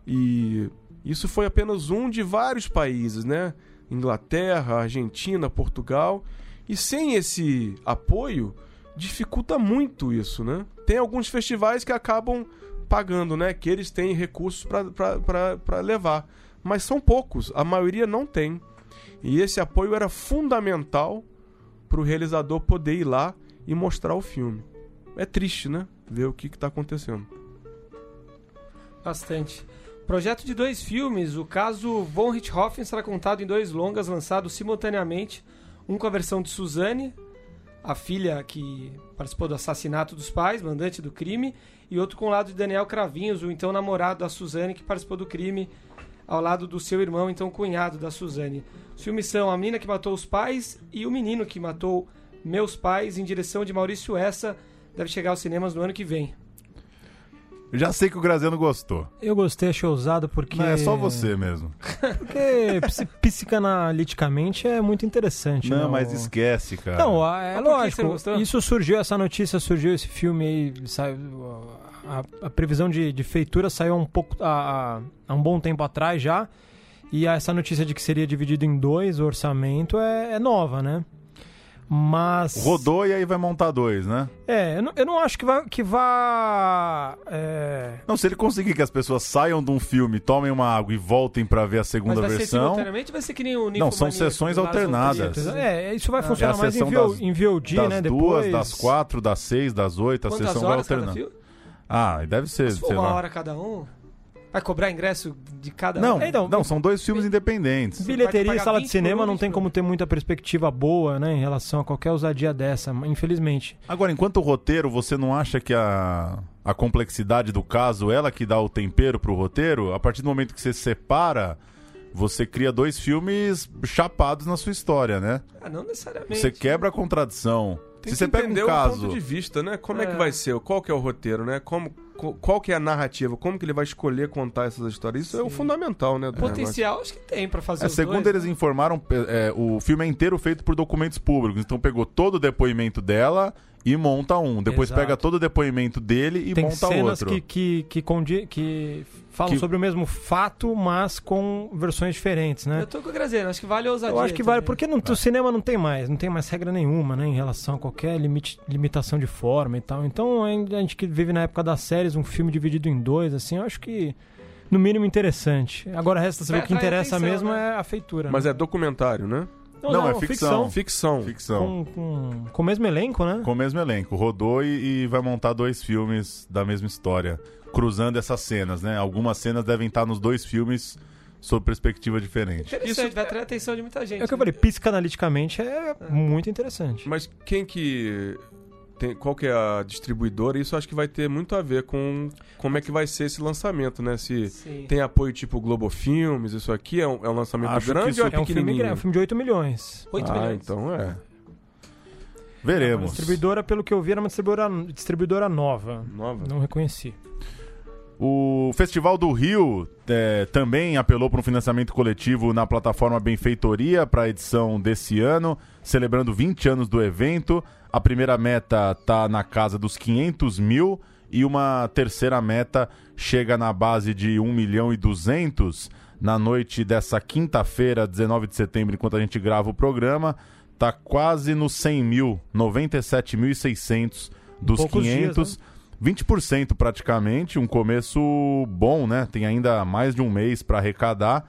E isso foi apenas um de vários países, né? Inglaterra, Argentina, Portugal. E sem esse apoio, dificulta muito isso, né? Tem alguns festivais que acabam pagando, né? Que eles têm recursos para levar. Mas são poucos, a maioria não tem. E esse apoio era fundamental para o realizador poder ir lá e mostrar o filme. É triste, né? Ver o que está acontecendo. Bastante. Projeto de dois filmes, o caso Von Richthofen será contado em dois longas lançados simultaneamente, um com a versão de Suzanne, a filha que participou do assassinato dos pais, mandante do crime, e outro com o lado de Daniel Cravinhos, o então namorado da Suzanne que participou do crime, ao lado do seu irmão, então cunhado da Suzanne. Os filmes são A Menina que Matou os Pais e O Menino que Matou Meus Pais, em direção de Maurício Essa, deve chegar aos cinemas no ano que vem. Eu já sei que o Graziano gostou. Eu gostei, achei ousado porque. Não, é só você mesmo. Porque psi- psicanaliticamente é muito interessante. né? Não, mas O- esquece, cara. Não, é Mas por que você não lógico. Isso surgiu, essa notícia surgiu, esse filme aí. Saiu, a, a previsão de, de feitura saiu há um pouco. Há, há um bom tempo atrás já. E essa notícia de que seria dividido em dois o orçamento é, é nova, né? Mas. Rodou e aí vai montar dois, né? É, eu não, eu não acho que vai. Que vá é... Não, se ele conseguir que as pessoas saiam de um filme, tomem uma água e voltem para ver a segunda Mas vai versão. Ser simultaneamente vai ser que nem o Não, são sessões alternadas. É, isso vai é funcionar mais em, VO, das, em VOD, das né? duas, Depois... das quatro, das seis, das oito, a Quantas sessão vai alternando. Ah, deve ser, Se for sei uma lá. hora cada um, vai cobrar ingresso de cada Não? É, então, não, são dois filmes independentes. Bilheteria e sala de 20 cinema não tem como ter muita perspectiva boa, né, em relação a qualquer ousadia dessa, infelizmente. Agora, enquanto roteiro, você não acha que a, a complexidade do caso, ela que dá o tempero pro roteiro, a partir do momento que você separa, você cria dois filmes chapados na sua história, né? Ah, não necessariamente. Você quebra a contradição. Tem Se que você pega entender um o caso. ponto de vista, né? Como é. que É. vai ser? Qual que é o roteiro, né? Como, co- qual que é a narrativa? Como que ele vai escolher contar essas histórias? Isso é o Sim. fundamental, né? do negócio. Potencial acho que tem pra fazer É, os segundo dois, eles né? informaram, é, o filme é inteiro feito por documentos públicos. Então pegou todo o depoimento dela e monta um. Depois Exato. pega todo o depoimento dele e tem monta cenas outro. que, que, que, condi- que falam Que- sobre o mesmo fato, mas com versões diferentes, né? Eu tô com o Graziano, acho que vale a ousadia. Eu acho que vale, também. porque não, o cinema não tem mais, não tem mais regra nenhuma, né, em relação a qualquer limite, limitação de forma e tal. Então, a gente que vive na época das séries, um filme dividido em dois, assim, eu acho que, no mínimo, interessante. Agora resta saber Vai o que atrair interessa atenção, mesmo né? é a feitura. Mas né? é documentário, né? Não, é ficção. Ficção. Ficção. Com, com, com o mesmo elenco, né? Com o mesmo elenco. Rodou e, e vai montar dois filmes da mesma história. Cruzando essas cenas, né? Algumas cenas devem estar nos dois filmes sob perspectiva diferente. Isso- vai atrair a atenção de muita gente. É o que eu né? falei, psicanaliticamente é muito interessante. Mas quem que. Tem, qual que é a distribuidora? Isso acho que vai ter muito a ver com como é que vai ser esse lançamento, né? Se Sim. tem apoio tipo Globo Filmes, isso aqui é um, é um lançamento Acho que grande ou é, É um filme, pequenininho? é um filme de 8 milhões. 8 ah, milhões. então é. A Veremos. distribuidora, pelo que eu vi, era uma distribuidora, distribuidora nova. Nova. Não reconheci. O Festival do Rio é, também apelou para um financiamento coletivo na plataforma Benfeitoria para a edição desse ano, celebrando 20 anos do evento. A primeira meta está na casa dos 500 mil e uma terceira meta chega na base de 1 milhão e 200 na noite dessa quinta-feira, 19 de setembro, enquanto a gente grava o programa. Tá quase nos 100 mil, 97.600 dos poucos dias, 500. 20% praticamente, um começo bom, né? Tem ainda mais de um mês para arrecadar.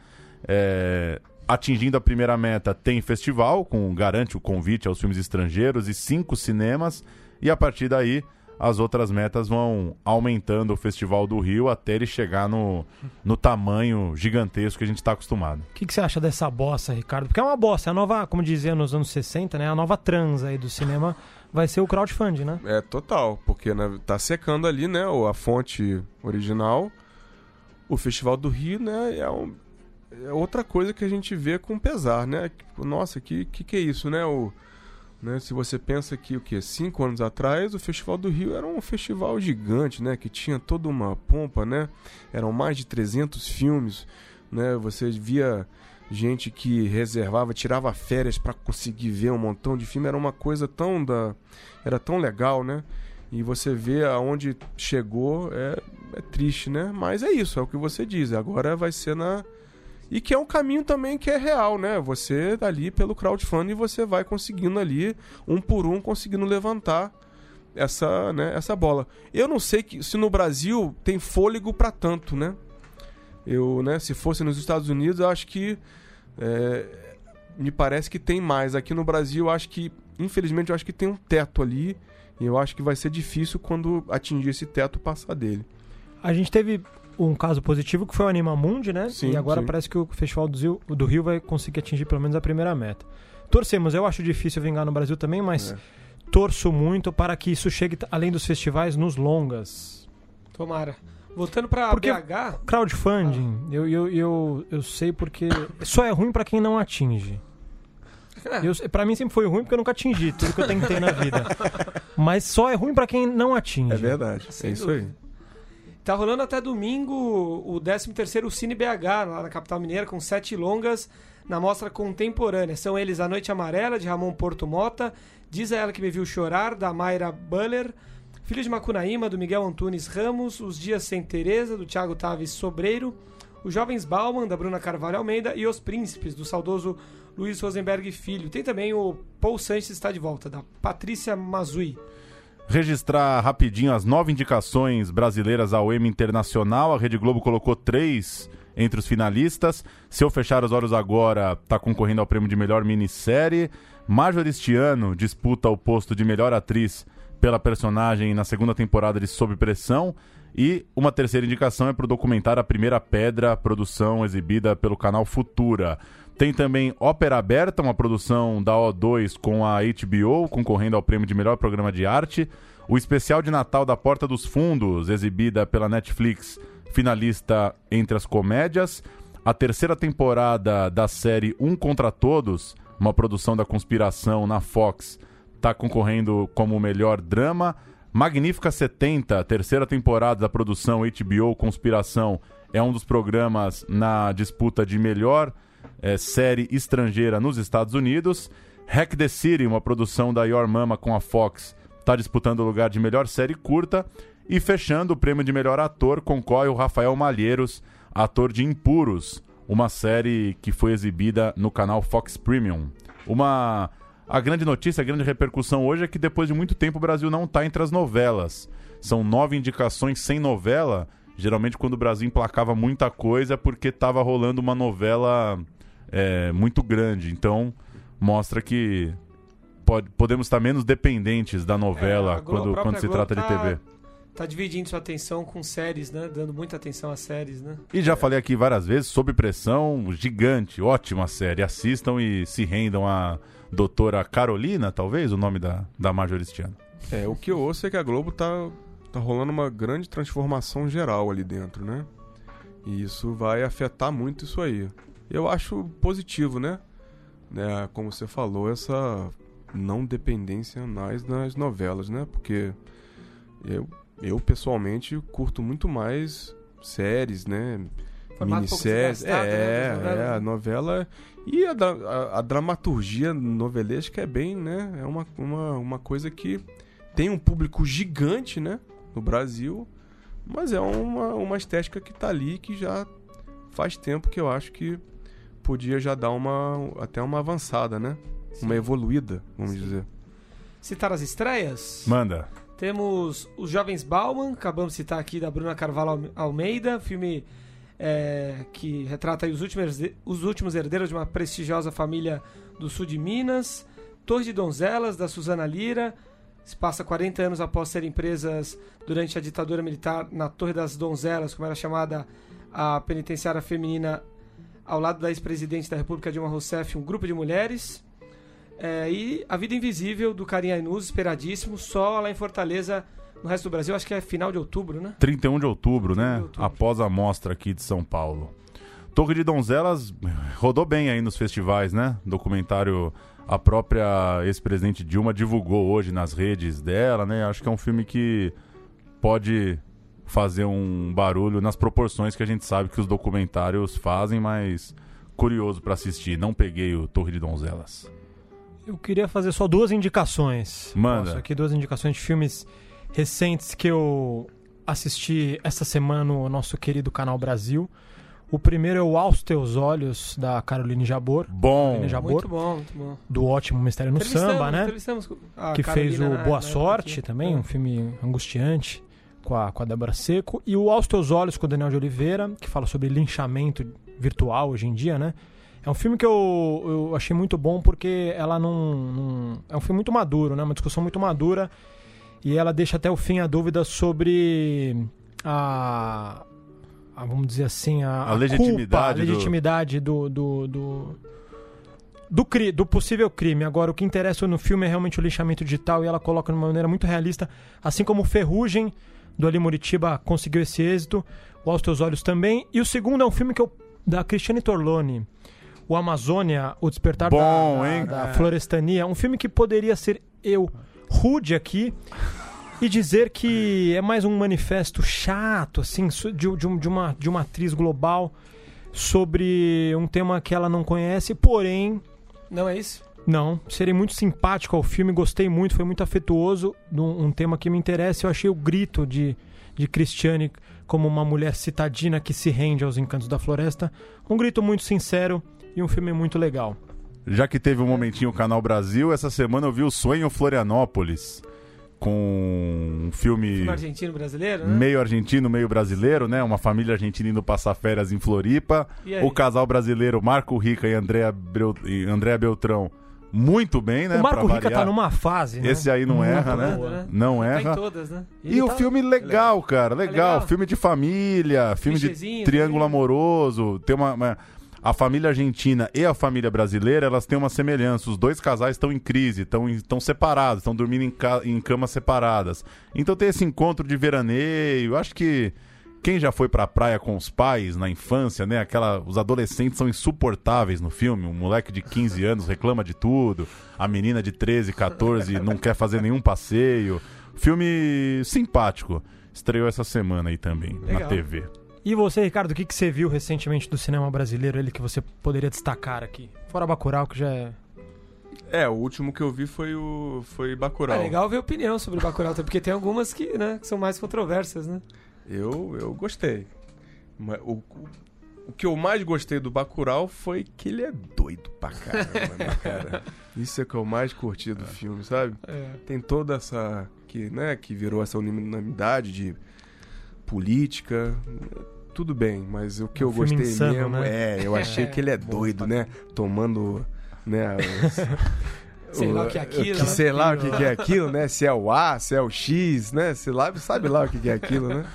É, Atingindo a primeira meta, tem festival, com garante o convite aos filmes estrangeiros e cinco cinemas. E a partir daí, as outras metas vão aumentando o Festival do Rio até ele chegar no, no tamanho gigantesco que a gente está acostumado. O que, que você acha dessa bossa, Ricardo? Porque é uma bossa, é a nova, como dizia nos anos 60, né? A nova trans aí do cinema vai ser o crowdfunding, né? É total, porque né, tá secando ali, né, o- a fonte original. O Festival do Rio, né, é, um- é outra coisa que a gente vê com pesar, né? Tipo, Nossa, que, que que é isso, né? O, né? Se você pensa que o que cinco anos atrás o Festival do Rio era um festival gigante, né? Que tinha toda uma pompa, né? Eram mais de 300 filmes, né? Você via gente que reservava, tirava férias para conseguir ver um montão de filme. Era uma coisa tão da, era tão legal, né? E você vê aonde chegou é, é triste, né? Mas é isso, é o que você diz. Agora vai ser na e que é um caminho também que é real, né? Você ali pelo crowdfunding você vai conseguindo ali um por um conseguindo levantar essa, né, essa bola. Eu não sei que, se no Brasil tem fôlego para tanto, né? Eu, né, se fosse nos Estados Unidos, acho que é, me parece que tem mais. Aqui no Brasil, acho que, infelizmente, eu acho que tem um teto ali. E eu acho que vai ser difícil quando atingir esse teto passar dele. A gente teve um caso positivo que foi o Animamundi, né? Sim, e agora sim. parece que o Festival do Rio, do Rio vai conseguir atingir pelo menos a primeira meta. Torcemos, eu acho difícil vingar no Brasil também, mas É. torço muito para que isso chegue, além dos festivais, nos longas. Tomara. Voltando pra Porque- BH, Crowdfunding, eu, eu, eu, eu sei porque só é ruim para quem não atinge. Eu, pra mim sempre foi ruim porque eu nunca atingi tudo que eu tentei na vida. [laughs] Mas só é ruim para quem não atinge. É verdade. Sem é isso aí. Tá rolando até domingo o 13º Cine BH, lá na capital mineira, com sete longas na mostra contemporânea. São eles A Noite Amarela, de Ramon Porto Mota, Diz a Ela Que Me Viu Chorar, da Mayra Buller, Filho de Macunaíma, do Miguel Antunes Ramos, Os Dias Sem Teresa, do Thiago Taves Sobreiro, Os Jovens Bauman, da Bruna Carvalho Almeida e Os Príncipes, do saudoso Luiz Rosenberg Filho. Tem também o Paul Sanches está de volta, da Patrícia Mazui. Registrar rapidinho as nove indicações brasileiras ao Emmy Internacional. A Rede Globo colocou três entre os finalistas. Se eu fechar os olhos agora, está concorrendo ao prêmio de melhor minissérie. Major este ano disputa o posto de melhor atriz pela personagem na segunda temporada de Sob Pressão. E uma terceira indicação é para o documentário A Primeira Pedra, produção exibida pelo canal Futura. Tem também Ópera Aberta, uma produção da O2 com a HBO, concorrendo ao prêmio de melhor programa de arte. O especial de Natal da Porta dos Fundos, exibida pela Netflix, finalista entre as comédias. A terceira temporada da série Um Contra Todos, uma produção da conspiração na Fox, está concorrendo como melhor drama. Magnífica 70, terceira temporada da produção HBO Conspiração, é um dos programas na disputa de melhor é, série estrangeira nos Estados Unidos. Hack the City, uma produção da Your Mama com a Fox, está disputando o lugar de melhor série curta. E fechando o prêmio de melhor ator, concorre o Rafael Malheiros, ator de Impuros, uma série que foi exibida no canal Fox Premium. Uma a grande notícia, a grande repercussão hoje é que depois de muito tempo o Brasil não está entre as novelas. São nove indicações sem novela. Geralmente quando o Brasil emplacava muita coisa é porque estava rolando uma novela é, muito grande. Então mostra que pode, podemos estar menos dependentes da novela É, Globo- quando, quando se própria trata de Globo TV. Tá dividindo sua atenção com séries, né? Dando muita atenção às séries, né? E já falei aqui várias vezes, Sob Pressão, gigante, ótima série. Assistam e se rendam a doutora Carolina, talvez, o nome da, da Major este ano. É, o que eu ouço é que a Globo tá, tá rolando uma grande transformação geral ali dentro, né? E isso vai afetar muito isso aí. Eu acho positivo, né? né? Como você falou, essa não dependência mais nas novelas, né? Porque eu, eu pessoalmente curto muito mais séries, né? Formato Minisséries. né, É, das novelas, é, a né? novela. E a, a- a dramaturgia novelesca é bem, né? É uma, uma, uma coisa que tem um público gigante, né? No Brasil. Mas é uma, uma estética que tá ali que já faz tempo que eu acho que podia já dar uma até uma avançada, né? Uma evoluída, vamos dizer. Citar as estreias? Manda. Temos Os Jovens Bauman, acabamos de citar aqui da Bruna Carvalho Alme- Almeida, filme é, que retrata aí os, últimos, os últimos herdeiros de uma prestigiosa família do sul de Minas. Torre de Donzelas, da Suzana Lira, se passa 40 anos após serem presas durante a ditadura militar na Torre das Donzelas, como era chamada a penitenciária feminina, ao lado da ex-presidente da República Dilma Rousseff, um grupo de mulheres. É, e A Vida Invisível, do Karim Ainuz, esperadíssimo, só lá em Fortaleza, no resto do Brasil, acho que é final de outubro, né? 31 de outubro, né? de outubro. Após a mostra aqui de São Paulo. Torre de Donzelas [laughs] rodou bem aí nos festivais, né? Documentário a própria ex-presidente Dilma divulgou hoje nas redes dela, né? Acho que é um filme que pode fazer um barulho nas proporções que a gente sabe que os documentários fazem, mas curioso pra assistir. Não peguei o Torre de Donzelas. Eu queria fazer só duas indicações. Manda. Posso aqui duas indicações de filmes recentes que eu assisti essa semana no nosso querido canal Brasil. O primeiro é o Aos Teus Olhos, da Caroline Jabor, Bom, Caroline Jabor, Muito bom, muito bom. do ótimo Mistério no Samba, né? que fez Carolina o na- Boa Sorte aqui. também, É. um filme angustiante com a, com a Débora Seco. E o Aos Teus Olhos com o Daniel de Oliveira, que fala sobre linchamento virtual hoje em dia, né? É um filme que eu, eu achei muito bom porque ela não, não- É um filme muito maduro, né? Uma discussão muito madura. E ela deixa até o fim a dúvida sobre a. a, vamos dizer assim, a, A legitimidade culpa, a do- legitimidade do, do, do, do, cri, do possível crime. Agora, o que interessa no filme é realmente o lixamento digital e ela coloca de uma maneira muito realista, assim como Ferrugem do Ali Muritiba conseguiu esse êxito, o Aos Teus Olhos também. E o segundo é um filme que eu, da Cristiane Torlone, o Amazônia, o Despertar Bom, da, da- hein? da Florestania, um filme que poderia ser eu rude aqui e dizer que é mais um manifesto chato, assim, de, de de uma, de uma atriz global sobre um tema que ela não conhece, porém, Não é isso? Não, serei muito simpático ao filme, gostei muito, foi muito afetuoso, um, um tema que me interessa, eu achei o grito de, de Cristiane como uma mulher citadina que se rende aos encantos da floresta, um grito muito sincero e um filme muito legal. já que teve um momentinho o Canal Brasil, essa semana eu vi o Sonho Florianópolis. Com um filme. Filme argentino brasileiro, né? Meio argentino, meio brasileiro, né? Uma família argentina indo passar férias em Floripa. O casal brasileiro Marco Rica e e Andréa Beltrão muito bem, né? o Marco pra Rica tá numa fase, né? Esse aí não Muito erra, né? boa. né? Não Tá erra. em todas, né? E Ele o tá- filme legal, cara, legal. legal. Filme de família, filme de triângulo amoroso. Tem uma, uma- A família argentina e a família brasileira, elas têm uma semelhança. Os dois casais estão em crise, estão, estão separados, estão dormindo em, ca- em camas separadas. Então tem esse encontro de veraneio. Acho que quem já foi pra praia com os pais na infância, né? Aquela, os adolescentes são insuportáveis no filme. Um moleque de 15 anos reclama de tudo. A menina de 13, 14 não quer fazer nenhum passeio. Filme simpático. Estreou essa semana aí também, na Legal. TV. E você, Ricardo, o que, que você viu recentemente do cinema brasileiro ele que você poderia destacar aqui? Fora Bacurau, que já é... É, o último que eu vi foi o foi É Bacurau. legal ver opinião sobre o Bacurau, até [laughs] porque tem algumas que, né, que são mais controversas, né? Eu, eu gostei. O, o, o que eu mais gostei do Bacurau foi que ele é doido pra caramba, né, [laughs] cara? Isso é que eu mais curti do filme, sabe? É. Tem toda essa... Que, né, que virou essa unanimidade de política... Tudo bem, mas o que Um eu gostei insano, mesmo né? é... Eu achei que ele é doido, né? Tomando... Né, os- [laughs] Sei lá o que é aquilo, que né? sei lá o que, é [laughs] aquilo, né? Se é o A, se é o X, né? Sei lá, sabe lá o que é aquilo, né?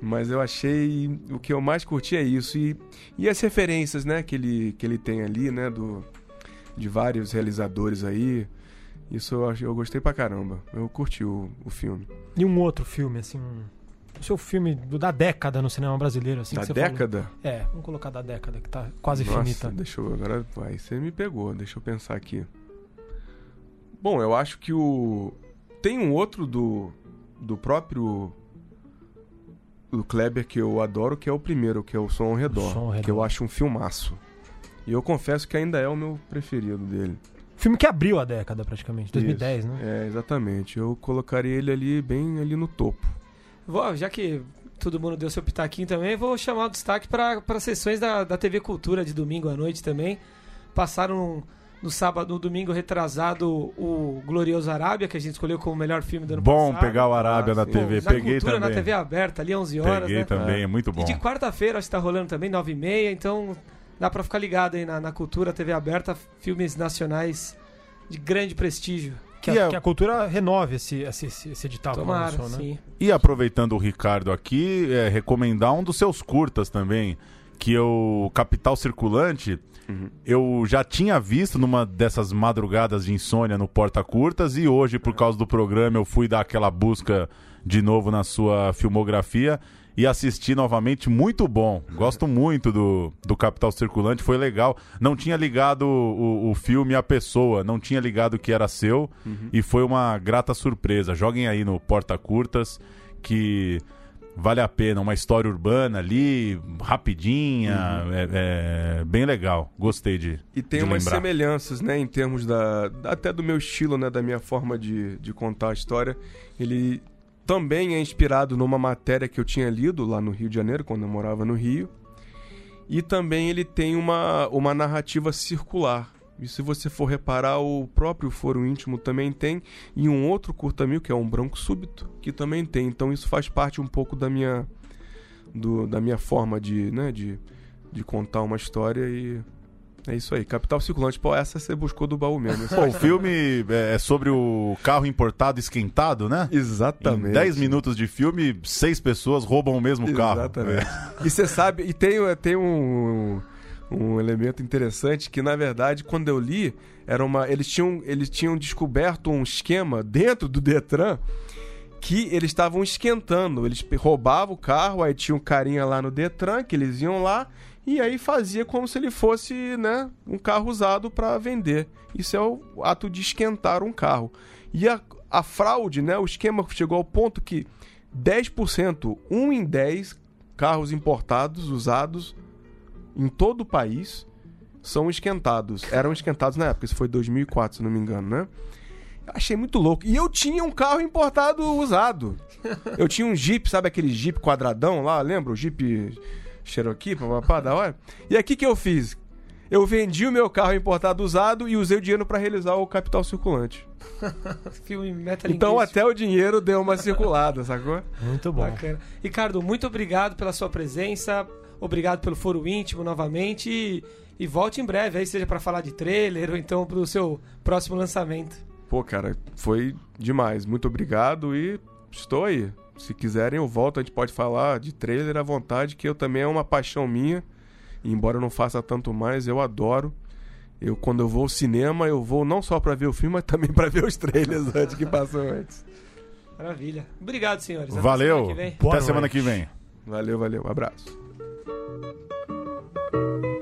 Mas eu achei. O que eu mais curti é isso. E, e as referências, né, que ele, que ele tem ali, né? Do, de vários realizadores aí. Isso eu, eu gostei pra caramba. Eu curti o, o filme. E um outro filme, assim, um... O seu filme do- da década no cinema brasileiro, assim, da você falou. década? É, vamos colocar da década, que tá quase Nossa, finita. deixa eu. Agora vai, você me pegou, deixa eu pensar aqui. Bom, eu acho que o. Tem um outro do. Do próprio. Do Kleber que eu adoro, que é o primeiro, que é o Som ao Redor. Som ao Redor. Que eu acho um filmaço. E eu confesso que ainda é o meu preferido dele. Filme que abriu a década, praticamente, 2010, Isso. né? É, exatamente. Eu colocaria ele ali, bem ali no topo. Vou, já que todo mundo deu seu pitaquinho também, vou chamar o destaque para sessões da, da TV Cultura de domingo à noite também. Passaram no sábado, no domingo retrasado, o Glorioso Arábia, que a gente escolheu como o melhor filme do ano Bom passado. pegar o Arábia Ah, na sim. TV. na Peguei Cultura, também. na TV aberta, ali 11 horas, Peguei né? também, é muito bom. E de quarta-feira, acho que tá rolando também, 9h30, então dá pra ficar ligado aí na, na Cultura, TV aberta, filmes nacionais de grande prestígio. Que, a, a- que a cultura renove esse, esse, esse, edital Tomara, né? sim. E aproveitando o Ricardo aqui, é, recomendar um dos seus curtas também, que o Capital Circulante. Eu já tinha visto numa dessas madrugadas de insônia no Porta Curtas e hoje, por causa do programa, eu fui dar aquela busca de novo na sua filmografia e assisti novamente. Muito bom. Gosto muito do, do Capital Circulante, foi legal. Não tinha ligado o, o filme à pessoa, não tinha ligado que era seu e foi uma grata surpresa. Joguem aí no Porta Curtas que vale a pena. Uma história urbana ali, rapidinha, é, é bem legal. Gostei de. E tem de umas lembrar. semelhanças, né, em termos da até do meu estilo, né, da minha forma de, de contar a história. Ele também é inspirado numa matéria que eu tinha lido lá no Rio de Janeiro, quando eu morava no Rio. E também ele tem uma, uma narrativa circular. E se você for reparar, o próprio Foro Íntimo também tem, e um outro curta-mil, que é um Branco Súbito, que também tem. Então isso faz parte um pouco da minha, do, da minha forma de, né, de, de contar uma história e é isso aí. Capital Circulante, pô, essa você buscou do baú mesmo. Pô, o filme é sobre o carro importado esquentado, né? Exatamente. Em 10 minutos de filme, seis pessoas roubam o mesmo carro. Exatamente. E você sabe, e tem, tem um, um elemento interessante que, na verdade, quando eu li, era uma, eles, tinham, eles tinham descoberto um esquema dentro do Detran que eles estavam esquentando. Eles roubavam o carro, aí tinha um carinha lá no Detran, que eles iam lá, e aí fazia como se ele fosse né, um carro usado para vender. Isso é o ato de esquentar um carro. E a, a fraude, né, o esquema chegou ao ponto que 10%, 1 em 10 carros importados, usados em todo o país, são esquentados. Eram esquentados na época, isso foi 2004, se não me engano, né? Achei muito louco. E eu tinha um carro importado usado. Eu tinha um Jeep, sabe aquele Jeep quadradão lá, lembra? O Jeep Cherokee, papapá, da hora. E aqui que eu fiz? eu vendi o meu carro importado usado e usei o dinheiro para realizar o capital circulante. [laughs] Filme Então até o dinheiro deu uma circulada, sacou? Muito bom. Bacana. Ricardo, muito obrigado pela sua presença. Obrigado pelo foro íntimo novamente. E, e volte em breve, aí seja para falar de trailer ou então pro seu próximo lançamento. Pô, cara, foi demais. Muito obrigado e estou aí. Se quiserem, eu volto. A gente pode falar de trailer à vontade, que eu também é uma paixão minha. E embora eu não faça tanto mais, eu adoro. Eu, quando eu vou ao cinema, eu vou não só para ver o filme, mas também para ver os trailers [laughs] antes que passam antes. Maravilha. Obrigado, senhores. Até Valeu. Semana Até semana que vem. Valeu, valeu. Abraço. Thank you.